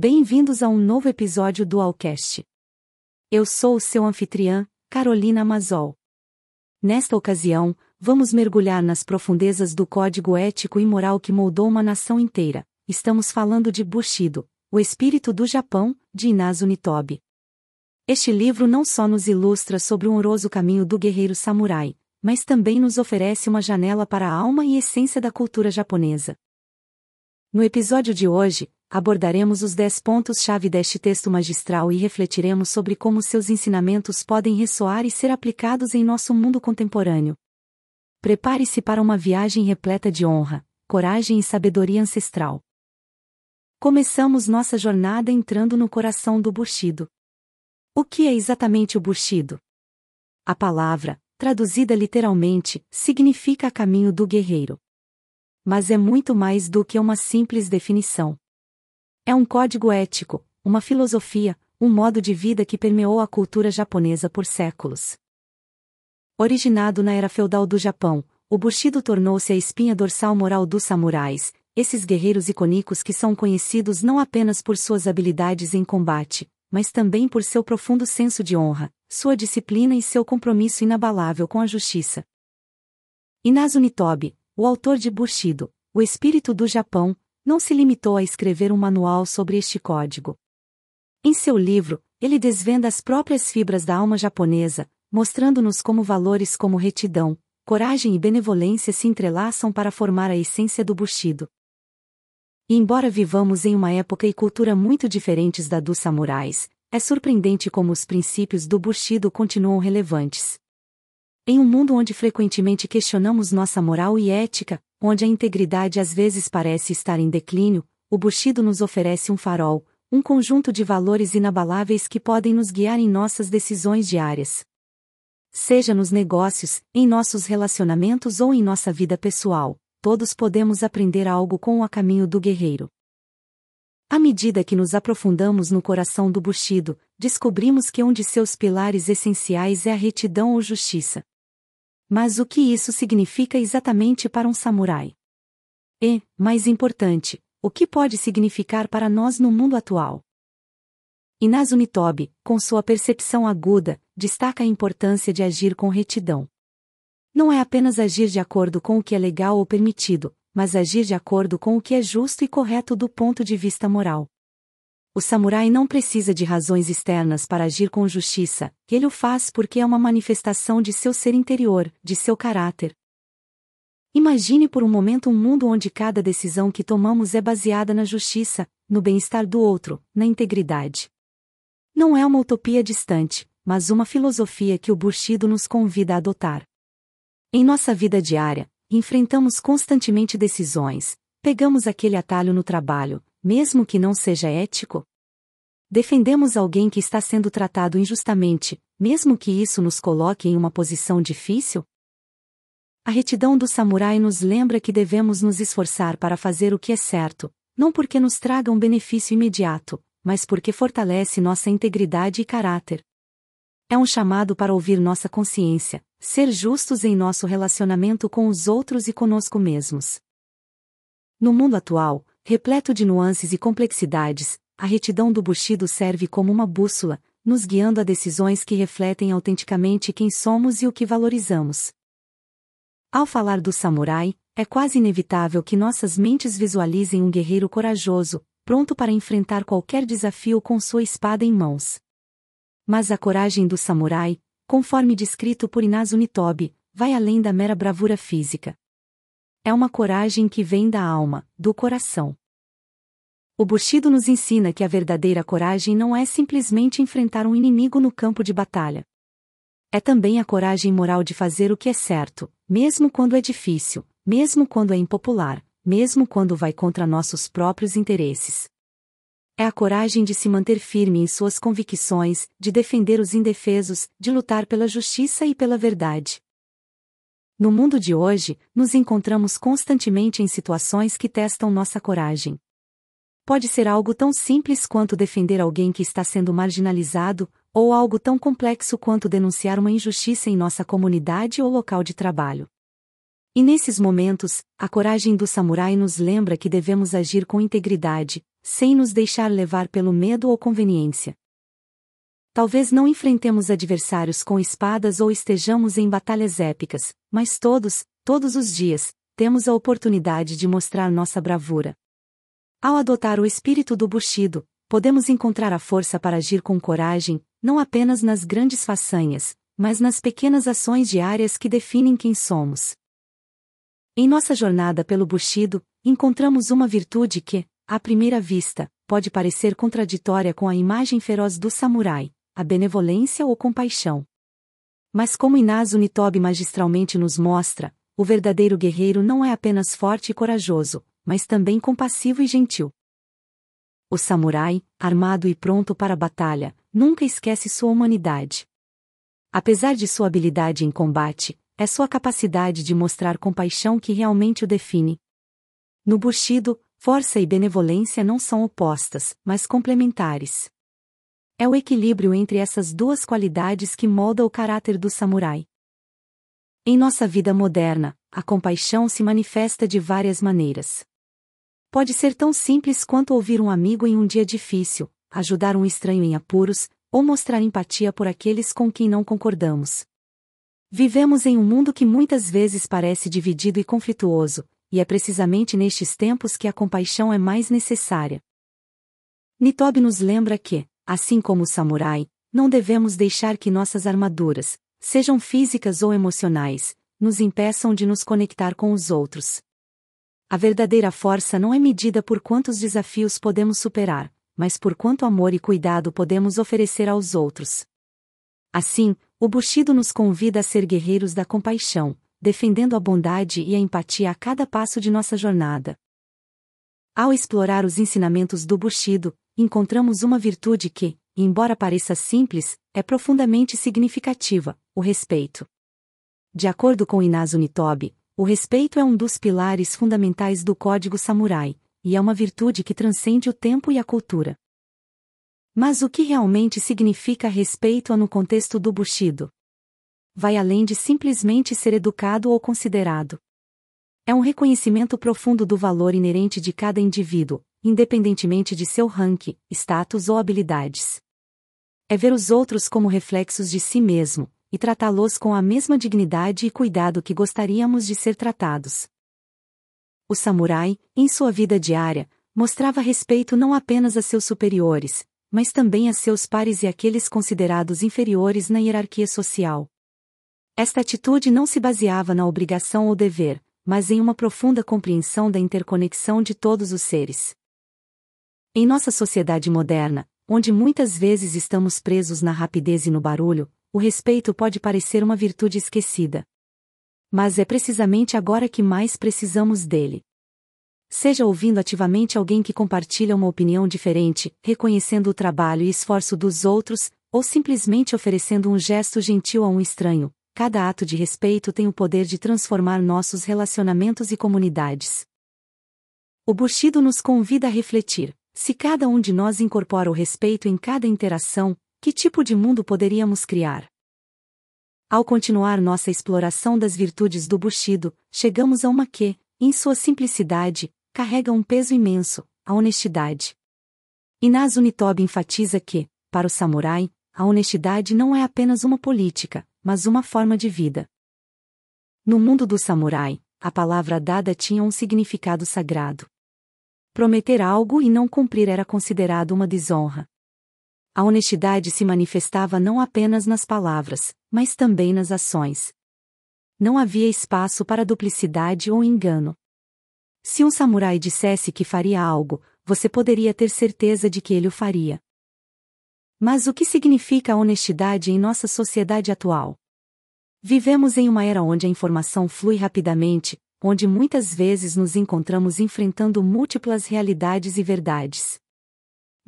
Bem-vindos a um novo episódio do Alcast. Eu sou o seu anfitriã, Carolina Mazol. Nesta ocasião, vamos mergulhar nas profundezas do código ético e moral que moldou uma nação inteira. Estamos falando de Bushido, o espírito do Japão, de Inazu Nitobe. Este livro não só nos ilustra sobre o honroso caminho do guerreiro samurai, mas também nos oferece uma janela para a alma e essência da cultura japonesa. No episódio de hoje, abordaremos os 10 pontos-chave deste texto magistral e refletiremos sobre como seus ensinamentos podem ressoar e ser aplicados em nosso mundo contemporâneo. Prepare-se para uma viagem repleta de honra, coragem e sabedoria ancestral. Começamos nossa jornada entrando no coração do Bushido. O que é exatamente o Bushido? A palavra, traduzida literalmente, significa caminho do guerreiro. Mas é muito mais do que uma simples definição. É um código ético, uma filosofia, um modo de vida que permeou a cultura japonesa por séculos. Originado na era feudal do Japão, o Bushido tornou-se a espinha dorsal moral dos samurais, esses guerreiros icônicos que são conhecidos não apenas por suas habilidades em combate, mas também por seu profundo senso de honra, sua disciplina e seu compromisso inabalável com a justiça. Inazu Nitobe, o autor de Bushido, o espírito do Japão, não se limitou a escrever um manual sobre este código. Em seu livro, ele desvenda as próprias fibras da alma japonesa, mostrando-nos como valores como retidão, coragem e benevolência se entrelaçam para formar a essência do Bushido. E embora vivamos em uma época e cultura muito diferentes da dos samurais, é surpreendente como os princípios do Bushido continuam relevantes. Em um mundo onde frequentemente questionamos nossa moral e ética, onde a integridade às vezes parece estar em declínio, o Bushido nos oferece um farol, um conjunto de valores inabaláveis que podem nos guiar em nossas decisões diárias. Seja nos negócios, em nossos relacionamentos ou em nossa vida pessoal, todos podemos aprender algo com o caminho do guerreiro. À medida que nos aprofundamos no coração do Bushido, descobrimos que um de seus pilares essenciais é a retidão ou justiça. Mas o que isso significa exatamente para um samurai? E, mais importante, o que pode significar para nós no mundo atual? Inazu Nitobe, com sua percepção aguda, destaca a importância de agir com retidão. Não é apenas agir de acordo com o que é legal ou permitido, mas agir de acordo com o que é justo e correto do ponto de vista moral. O samurai não precisa de razões externas para agir com justiça, ele o faz porque é uma manifestação de seu ser interior, de seu caráter. Imagine por um momento um mundo onde cada decisão que tomamos é baseada na justiça, no bem-estar do outro, na integridade. Não é uma utopia distante, mas uma filosofia que o Bushido nos convida a adotar. Em nossa vida diária, enfrentamos constantemente decisões, pegamos aquele atalho no trabalho, mesmo que não seja ético? Defendemos alguém que está sendo tratado injustamente, mesmo que isso nos coloque em uma posição difícil? A retidão do samurai nos lembra que devemos nos esforçar para fazer o que é certo, não porque nos traga um benefício imediato, mas porque fortalece nossa integridade e caráter. É um chamado para ouvir nossa consciência, ser justos em nosso relacionamento com os outros e conosco mesmos. No mundo atual, repleto de nuances e complexidades, a retidão do Bushido serve como uma bússola, nos guiando a decisões que refletem autenticamente quem somos e o que valorizamos. Ao falar do samurai, é quase inevitável que nossas mentes visualizem um guerreiro corajoso, pronto para enfrentar qualquer desafio com sua espada em mãos. Mas a coragem do samurai, conforme descrito por Inazu Nitobe, vai além da mera bravura física. É uma coragem que vem da alma, do coração. O Bushido nos ensina que a verdadeira coragem não é simplesmente enfrentar um inimigo no campo de batalha. É também a coragem moral de fazer o que é certo, mesmo quando é difícil, mesmo quando é impopular, mesmo quando vai contra nossos próprios interesses. É a coragem de se manter firme em suas convicções, de defender os indefesos, de lutar pela justiça e pela verdade. No mundo de hoje, nos encontramos constantemente em situações que testam nossa coragem. Pode ser algo tão simples quanto defender alguém que está sendo marginalizado, ou algo tão complexo quanto denunciar uma injustiça em nossa comunidade ou local de trabalho. E nesses momentos, a coragem do samurai nos lembra que devemos agir com integridade, sem nos deixar levar pelo medo ou conveniência. Talvez não enfrentemos adversários com espadas ou estejamos em batalhas épicas, mas todos, todos os dias, temos a oportunidade de mostrar nossa bravura. Ao adotar o espírito do Bushido, podemos encontrar a força para agir com coragem, não apenas nas grandes façanhas, mas nas pequenas ações diárias que definem quem somos. Em nossa jornada pelo Bushido, encontramos uma virtude que, à primeira vista, pode parecer contraditória com a imagem feroz do samurai, a benevolência ou compaixão. Mas como Inazu Nitobe magistralmente nos mostra, o verdadeiro guerreiro não é apenas forte e corajoso, mas também compassivo e gentil. O samurai, armado e pronto para a batalha, nunca esquece sua humanidade. Apesar de sua habilidade em combate, é sua capacidade de mostrar compaixão que realmente o define. No Bushido, força e benevolência não são opostas, mas complementares. É o equilíbrio entre essas duas qualidades que molda o caráter do samurai. Em nossa vida moderna, a compaixão se manifesta de várias maneiras. Pode ser tão simples quanto ouvir um amigo em um dia difícil, ajudar um estranho em apuros, ou mostrar empatia por aqueles com quem não concordamos. Vivemos em um mundo que muitas vezes parece dividido e conflituoso, e é precisamente nestes tempos que a compaixão é mais necessária. Nitobe nos lembra que, assim como o samurai, não devemos deixar que nossas armaduras, sejam físicas ou emocionais, nos impeçam de nos conectar com os outros. A verdadeira força não é medida por quantos desafios podemos superar, mas por quanto amor e cuidado podemos oferecer aos outros. Assim, o Bushido nos convida a ser guerreiros da compaixão, defendendo a bondade e a empatia a cada passo de nossa jornada. Ao explorar os ensinamentos do Bushido, encontramos uma virtude que, embora pareça simples, é profundamente significativa: o respeito. De acordo com Inazu Nitobe, o respeito é um dos pilares fundamentais do código samurai, e é uma virtude que transcende o tempo e a cultura. Mas o que realmente significa respeito no contexto do Bushido? Vai além de simplesmente ser educado ou considerado. É um reconhecimento profundo do valor inerente de cada indivíduo, independentemente de seu rank, status ou habilidades. É ver os outros como reflexos de si mesmo, e tratá-los com a mesma dignidade e cuidado que gostaríamos de ser tratados. O samurai, em sua vida diária, mostrava respeito não apenas a seus superiores, mas também a seus pares e aqueles considerados inferiores na hierarquia social. Esta atitude não se baseava na obrigação ou dever, mas em uma profunda compreensão da interconexão de todos os seres. Em nossa sociedade moderna, onde muitas vezes estamos presos na rapidez e no barulho, o respeito pode parecer uma virtude esquecida. Mas é precisamente agora que mais precisamos dele. Seja ouvindo ativamente alguém que compartilha uma opinião diferente, reconhecendo o trabalho e esforço dos outros, ou simplesmente oferecendo um gesto gentil a um estranho, cada ato de respeito tem o poder de transformar nossos relacionamentos e comunidades. O Bushido nos convida a refletir: se cada um de nós incorpora o respeito em cada interação, que tipo de mundo poderíamos criar? Ao continuar nossa exploração das virtudes do Bushido, chegamos a uma que, em sua simplicidade, carrega um peso imenso, a honestidade. Inazu Nitobe enfatiza que, para o samurai, a honestidade não é apenas uma política, mas uma forma de vida. No mundo do samurai, a palavra dada tinha um significado sagrado. Prometer algo e não cumprir era considerado uma desonra. A honestidade se manifestava não apenas nas palavras, mas também nas ações. Não havia espaço para duplicidade ou engano. Se um samurai dissesse que faria algo, você poderia ter certeza de que ele o faria. Mas o que significa a honestidade em nossa sociedade atual? Vivemos em uma era onde a informação flui rapidamente, onde muitas vezes nos encontramos enfrentando múltiplas realidades e verdades.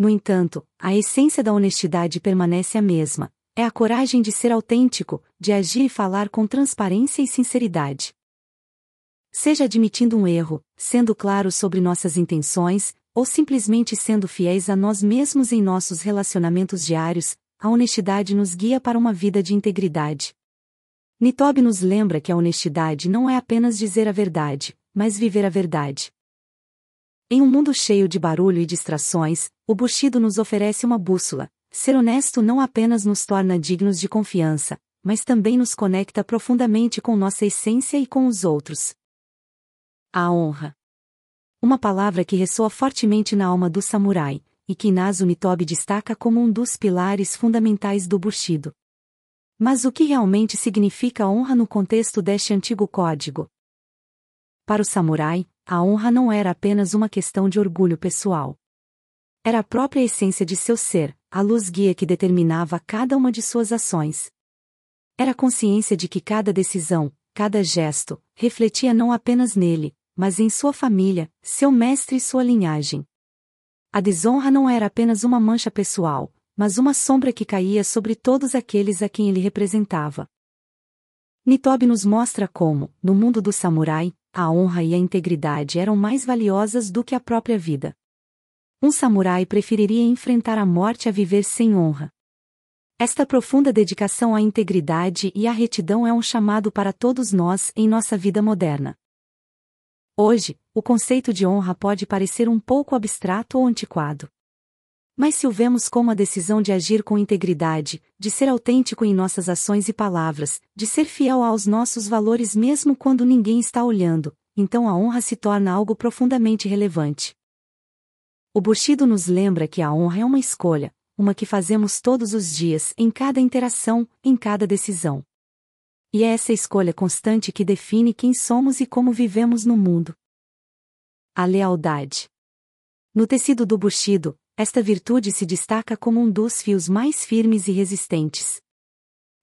No entanto, a essência da honestidade permanece a mesma: é a coragem de ser autêntico, de agir e falar com transparência e sinceridade. Seja admitindo um erro, sendo claro sobre nossas intenções, ou simplesmente sendo fiéis a nós mesmos em nossos relacionamentos diários, a honestidade nos guia para uma vida de integridade. Nitobe nos lembra que a honestidade não é apenas dizer a verdade, mas viver a verdade. Em um mundo cheio de barulho e distrações, o Bushido nos oferece uma bússola. Ser honesto não apenas nos torna dignos de confiança, mas também nos conecta profundamente com nossa essência e com os outros. A honra. Uma palavra que ressoa fortemente na alma do samurai, e que Inazu Nitobe destaca como um dos pilares fundamentais do Bushido. Mas o que realmente significa honra no contexto deste antigo código? Para o samurai, a honra não era apenas uma questão de orgulho pessoal. Era a própria essência de seu ser, a luz guia que determinava cada uma de suas ações. Era a consciência de que cada decisão, cada gesto, refletia não apenas nele, mas em sua família, seu mestre e sua linhagem. A desonra não era apenas uma mancha pessoal, mas uma sombra que caía sobre todos aqueles a quem ele representava. Nitobe nos mostra como, no mundo do samurai, a honra e a integridade eram mais valiosas do que a própria vida. Um samurai preferiria enfrentar a morte a viver sem honra. Esta profunda dedicação à integridade e à retidão é um chamado para todos nós em nossa vida moderna. Hoje, o conceito de honra pode parecer um pouco abstrato ou antiquado. Mas se o vemos como a decisão de agir com integridade, de ser autêntico em nossas ações e palavras, de ser fiel aos nossos valores mesmo quando ninguém está olhando, então a honra se torna algo profundamente relevante. O Bushido nos lembra que a honra é uma escolha, uma que fazemos todos os dias, em cada interação, em cada decisão. E é essa escolha constante que define quem somos e como vivemos no mundo. A lealdade. No tecido do Bushido, esta virtude se destaca como um dos fios mais firmes e resistentes.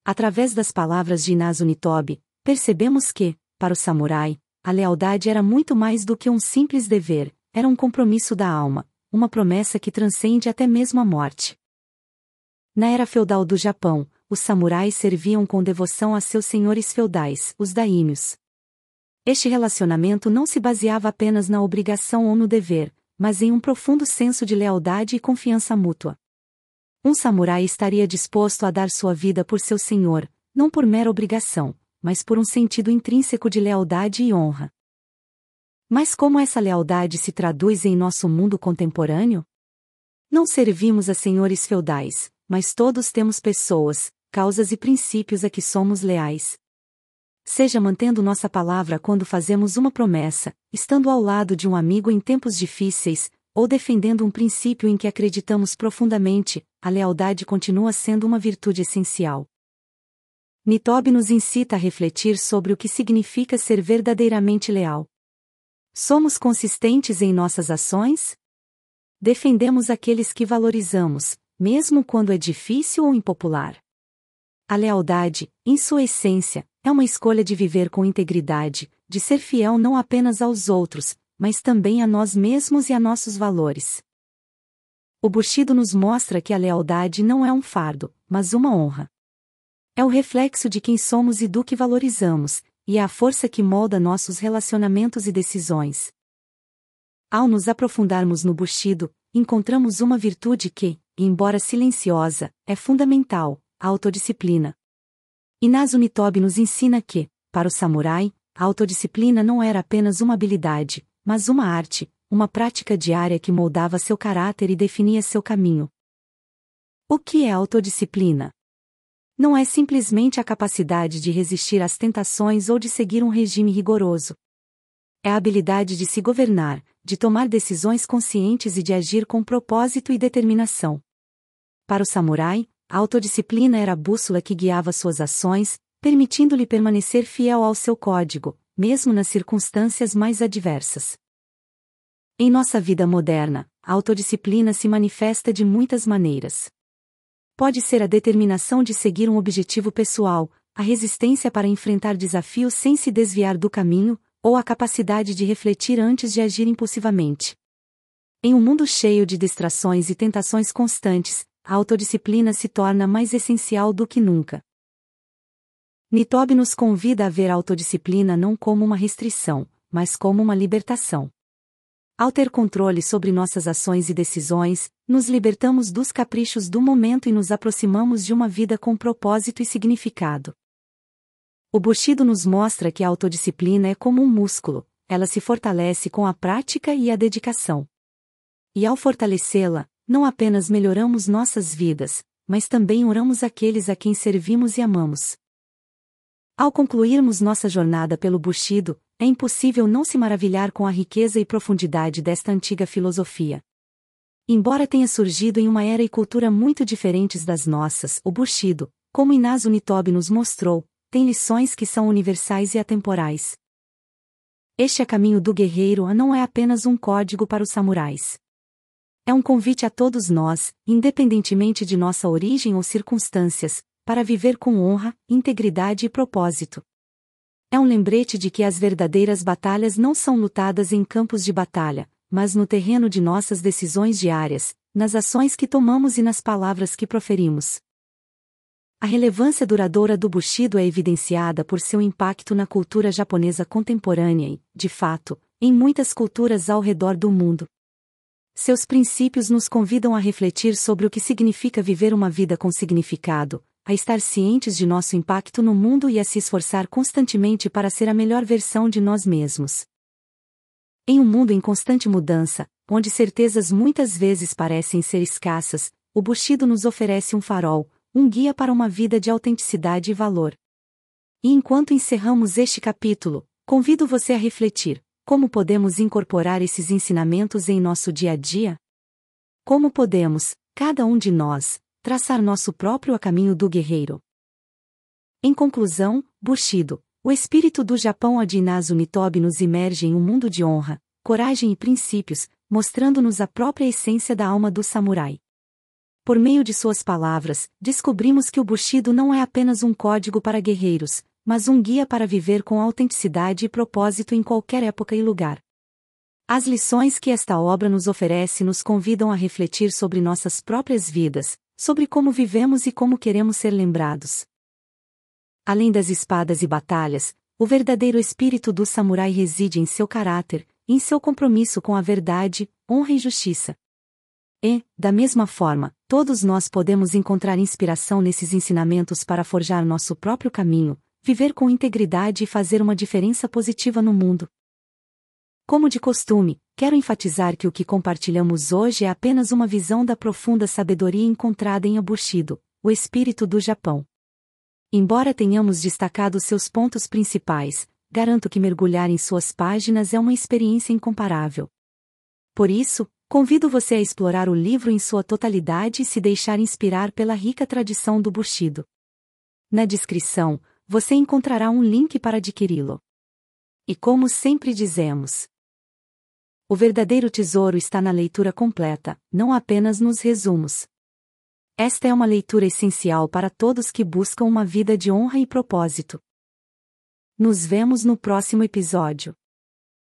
Através das palavras de Inazu Nitobe, percebemos que, para o samurai, a lealdade era muito mais do que um simples dever, era um compromisso da alma, uma promessa que transcende até mesmo a morte. Na era feudal do Japão, os samurais serviam com devoção a seus senhores feudais, os daímios. Este relacionamento não se baseava apenas na obrigação ou no dever, mas em um profundo senso de lealdade e confiança mútua. Um samurai estaria disposto a dar sua vida por seu senhor, não por mera obrigação, mas por um sentido intrínseco de lealdade e honra. Mas como essa lealdade se traduz em nosso mundo contemporâneo? Não servimos a senhores feudais, mas todos temos pessoas, causas e princípios a que somos leais seja mantendo nossa palavra quando fazemos uma promessa, estando ao lado de um amigo em tempos difíceis, ou defendendo um princípio em que acreditamos profundamente, a lealdade continua sendo uma virtude essencial. Nitobe nos incita a refletir sobre o que significa ser verdadeiramente leal. Somos consistentes em nossas ações? Defendemos aqueles que valorizamos, mesmo quando é difícil ou impopular. A lealdade, em sua essência, é uma escolha de viver com integridade, de ser fiel não apenas aos outros, mas também a nós mesmos e a nossos valores. O Bushido nos mostra que a lealdade não é um fardo, mas uma honra. É o reflexo de quem somos e do que valorizamos, e é a força que molda nossos relacionamentos e decisões. Ao nos aprofundarmos no Bushido, encontramos uma virtude que, embora silenciosa, é fundamental, a autodisciplina. Inazu Nitobe nos ensina que, para o samurai, a autodisciplina não era apenas uma habilidade, mas uma arte, uma prática diária que moldava seu caráter e definia seu caminho. O que é autodisciplina? Não é simplesmente a capacidade de resistir às tentações ou de seguir um regime rigoroso. É a habilidade de se governar, de tomar decisões conscientes e de agir com propósito e determinação. Para o samurai, a autodisciplina era a bússola que guiava suas ações, permitindo-lhe permanecer fiel ao seu código, mesmo nas circunstâncias mais adversas. Em nossa vida moderna, a autodisciplina se manifesta de muitas maneiras. Pode ser a determinação de seguir um objetivo pessoal, a resistência para enfrentar desafios sem se desviar do caminho, ou a capacidade de refletir antes de agir impulsivamente. Em um mundo cheio de distrações e tentações constantes, a autodisciplina se torna mais essencial do que nunca. Nitobe nos convida a ver a autodisciplina não como uma restrição, mas como uma libertação. Ao ter controle sobre nossas ações e decisões, nos libertamos dos caprichos do momento e nos aproximamos de uma vida com propósito e significado. O Bushido nos mostra que a autodisciplina é como um músculo, ela se fortalece com a prática e a dedicação. E ao fortalecê-la, não apenas melhoramos nossas vidas, mas também oramos aqueles a quem servimos e amamos. Ao concluirmos nossa jornada pelo Bushido, é impossível não se maravilhar com a riqueza e profundidade desta antiga filosofia. Embora tenha surgido em uma era e cultura muito diferentes das nossas, o Bushido, como Inazu Nitobe nos mostrou, tem lições que são universais e atemporais. Este é caminho do guerreiro não é apenas um código para os samurais. É um convite a todos nós, independentemente de nossa origem ou circunstâncias, para viver com honra, integridade e propósito. É um lembrete de que as verdadeiras batalhas não são lutadas em campos de batalha, mas no terreno de nossas decisões diárias, nas ações que tomamos e nas palavras que proferimos. A relevância duradoura do Bushido é evidenciada por seu impacto na cultura japonesa contemporânea e, de fato, em muitas culturas ao redor do mundo. Seus princípios nos convidam a refletir sobre o que significa viver uma vida com significado, a estar cientes de nosso impacto no mundo e a se esforçar constantemente para ser a melhor versão de nós mesmos. Em um mundo em constante mudança, onde certezas muitas vezes parecem ser escassas, o Bushido nos oferece um farol, um guia para uma vida de autenticidade e valor. E enquanto encerramos este capítulo, convido você a refletir: como podemos incorporar esses ensinamentos em nosso dia a dia? Como podemos, cada um de nós, traçar nosso próprio caminho do guerreiro? Em conclusão, Bushido, o espírito do Japão Adinazu Nitobe nos imerge em um mundo de honra, coragem e princípios, mostrando-nos a própria essência da alma do samurai. Por meio de suas palavras, descobrimos que o Bushido não é apenas um código para guerreiros, mas um guia para viver com autenticidade e propósito em qualquer época e lugar. As lições que esta obra nos oferece nos convidam a refletir sobre nossas próprias vidas, sobre como vivemos e como queremos ser lembrados. Além das espadas e batalhas, o verdadeiro espírito do samurai reside em seu caráter, em seu compromisso com a verdade, honra e justiça. E, da mesma forma, todos nós podemos encontrar inspiração nesses ensinamentos para forjar nosso próprio caminho, viver com integridade e fazer uma diferença positiva no mundo. Como de costume, quero enfatizar que o que compartilhamos hoje é apenas uma visão da profunda sabedoria encontrada em Bushido, o espírito do Japão. Embora tenhamos destacado seus pontos principais, garanto que mergulhar em suas páginas é uma experiência incomparável. Por isso, convido você a explorar o livro em sua totalidade e se deixar inspirar pela rica tradição do Bushido. Na descrição, você encontrará um link para adquiri-lo. E como sempre dizemos, o verdadeiro tesouro está na leitura completa, não apenas nos resumos. Esta é uma leitura essencial para todos que buscam uma vida de honra e propósito. Nos vemos no próximo episódio.